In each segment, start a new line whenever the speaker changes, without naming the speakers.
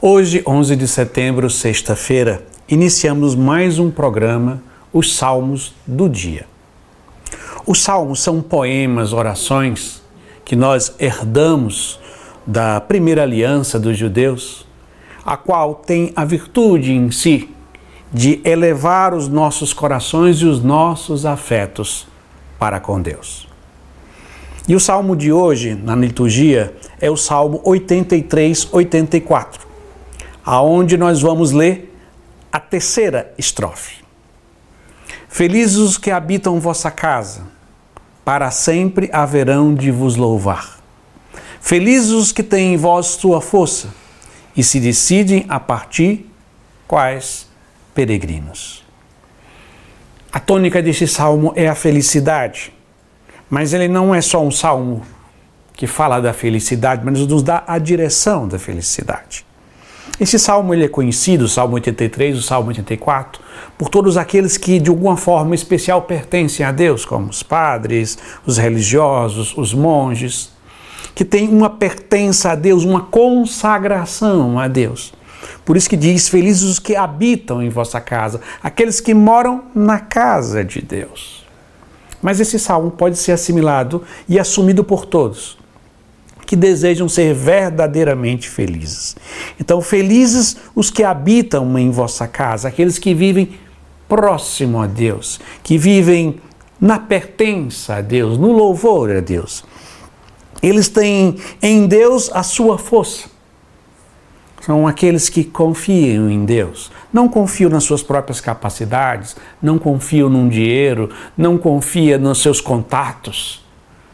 Hoje, 11 de setembro, sexta-feira, iniciamos mais um programa, os Salmos do Dia. Os salmos são poemas, orações que nós herdamos da primeira aliança dos judeus, a qual tem a virtude em si de elevar os nossos corações e os nossos afetos para com Deus. E o salmo de hoje, na liturgia, é o salmo 83, 84, aonde nós vamos ler a terceira estrofe. Felizes os que habitam vossa casa, para sempre haverão de vos louvar. Felizes os que têm em vós sua força e se decidem a partir quais peregrinos. A tônica desse salmo é a felicidade, mas ele não é só um salmo que fala da felicidade, mas nos dá a direção da felicidade. Esse salmo ele é conhecido, o Salmo 83, o Salmo 84, por todos aqueles que de alguma forma especial pertencem a Deus, como os padres, os religiosos, os monges, que têm uma pertença a Deus, uma consagração a Deus. Por isso que diz: Felizes os que habitam em vossa casa, aqueles que moram na casa de Deus. Mas esse salmo pode ser assimilado e assumido por todos que desejam ser verdadeiramente felizes. Então, felizes os que habitam em vossa casa, aqueles que vivem próximo a Deus, que vivem na pertença a Deus, no louvor a Deus. Eles têm em Deus a sua força são aqueles que confiam em Deus. Não confiam nas suas próprias capacidades, não confiam num dinheiro, não confiam nos seus contatos,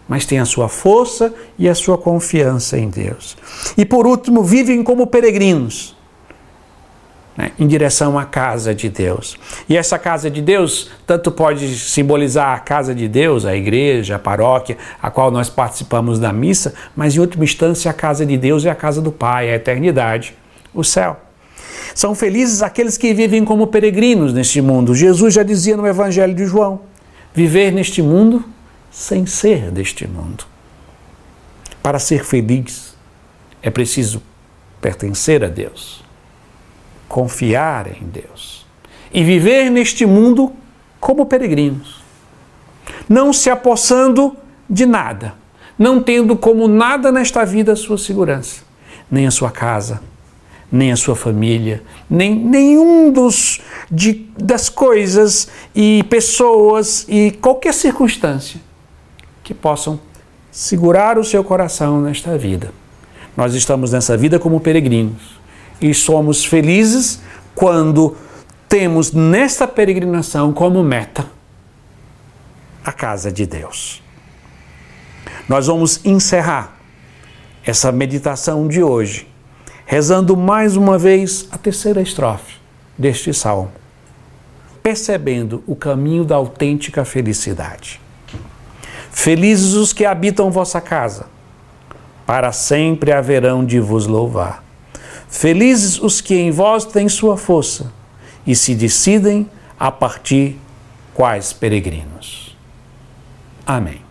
mas têm a sua força e a sua confiança em Deus. E por último, vivem como peregrinos. Né, em direção à casa de Deus. E essa casa de Deus tanto pode simbolizar a casa de Deus, a igreja, a paróquia, a qual nós participamos da missa, mas em última instância a casa de Deus é a casa do Pai, a eternidade o céu. São felizes aqueles que vivem como peregrinos neste mundo. Jesus já dizia no Evangelho de João: viver neste mundo sem ser deste mundo. Para ser feliz, é preciso pertencer a Deus, confiar em Deus e viver neste mundo como peregrinos, não se apossando de nada, não tendo como nada nesta vida a sua segurança, nem a sua casa, nem a sua família, nem nenhum dos de, das coisas e pessoas e qualquer circunstância que possam segurar o seu coração nesta vida. Nós estamos nessa vida como peregrinos e somos felizes quando temos nesta peregrinação como meta a casa de Deus. Nós vamos encerrar essa meditação de hoje rezando mais uma vez a terceira estrofe deste salmo, percebendo o caminho da autêntica felicidade. Felizes os que habitam vossa casa, para sempre haverão de vos louvar. Felizes os que em vós têm sua força e se decidem a partir quais peregrinos. Amém.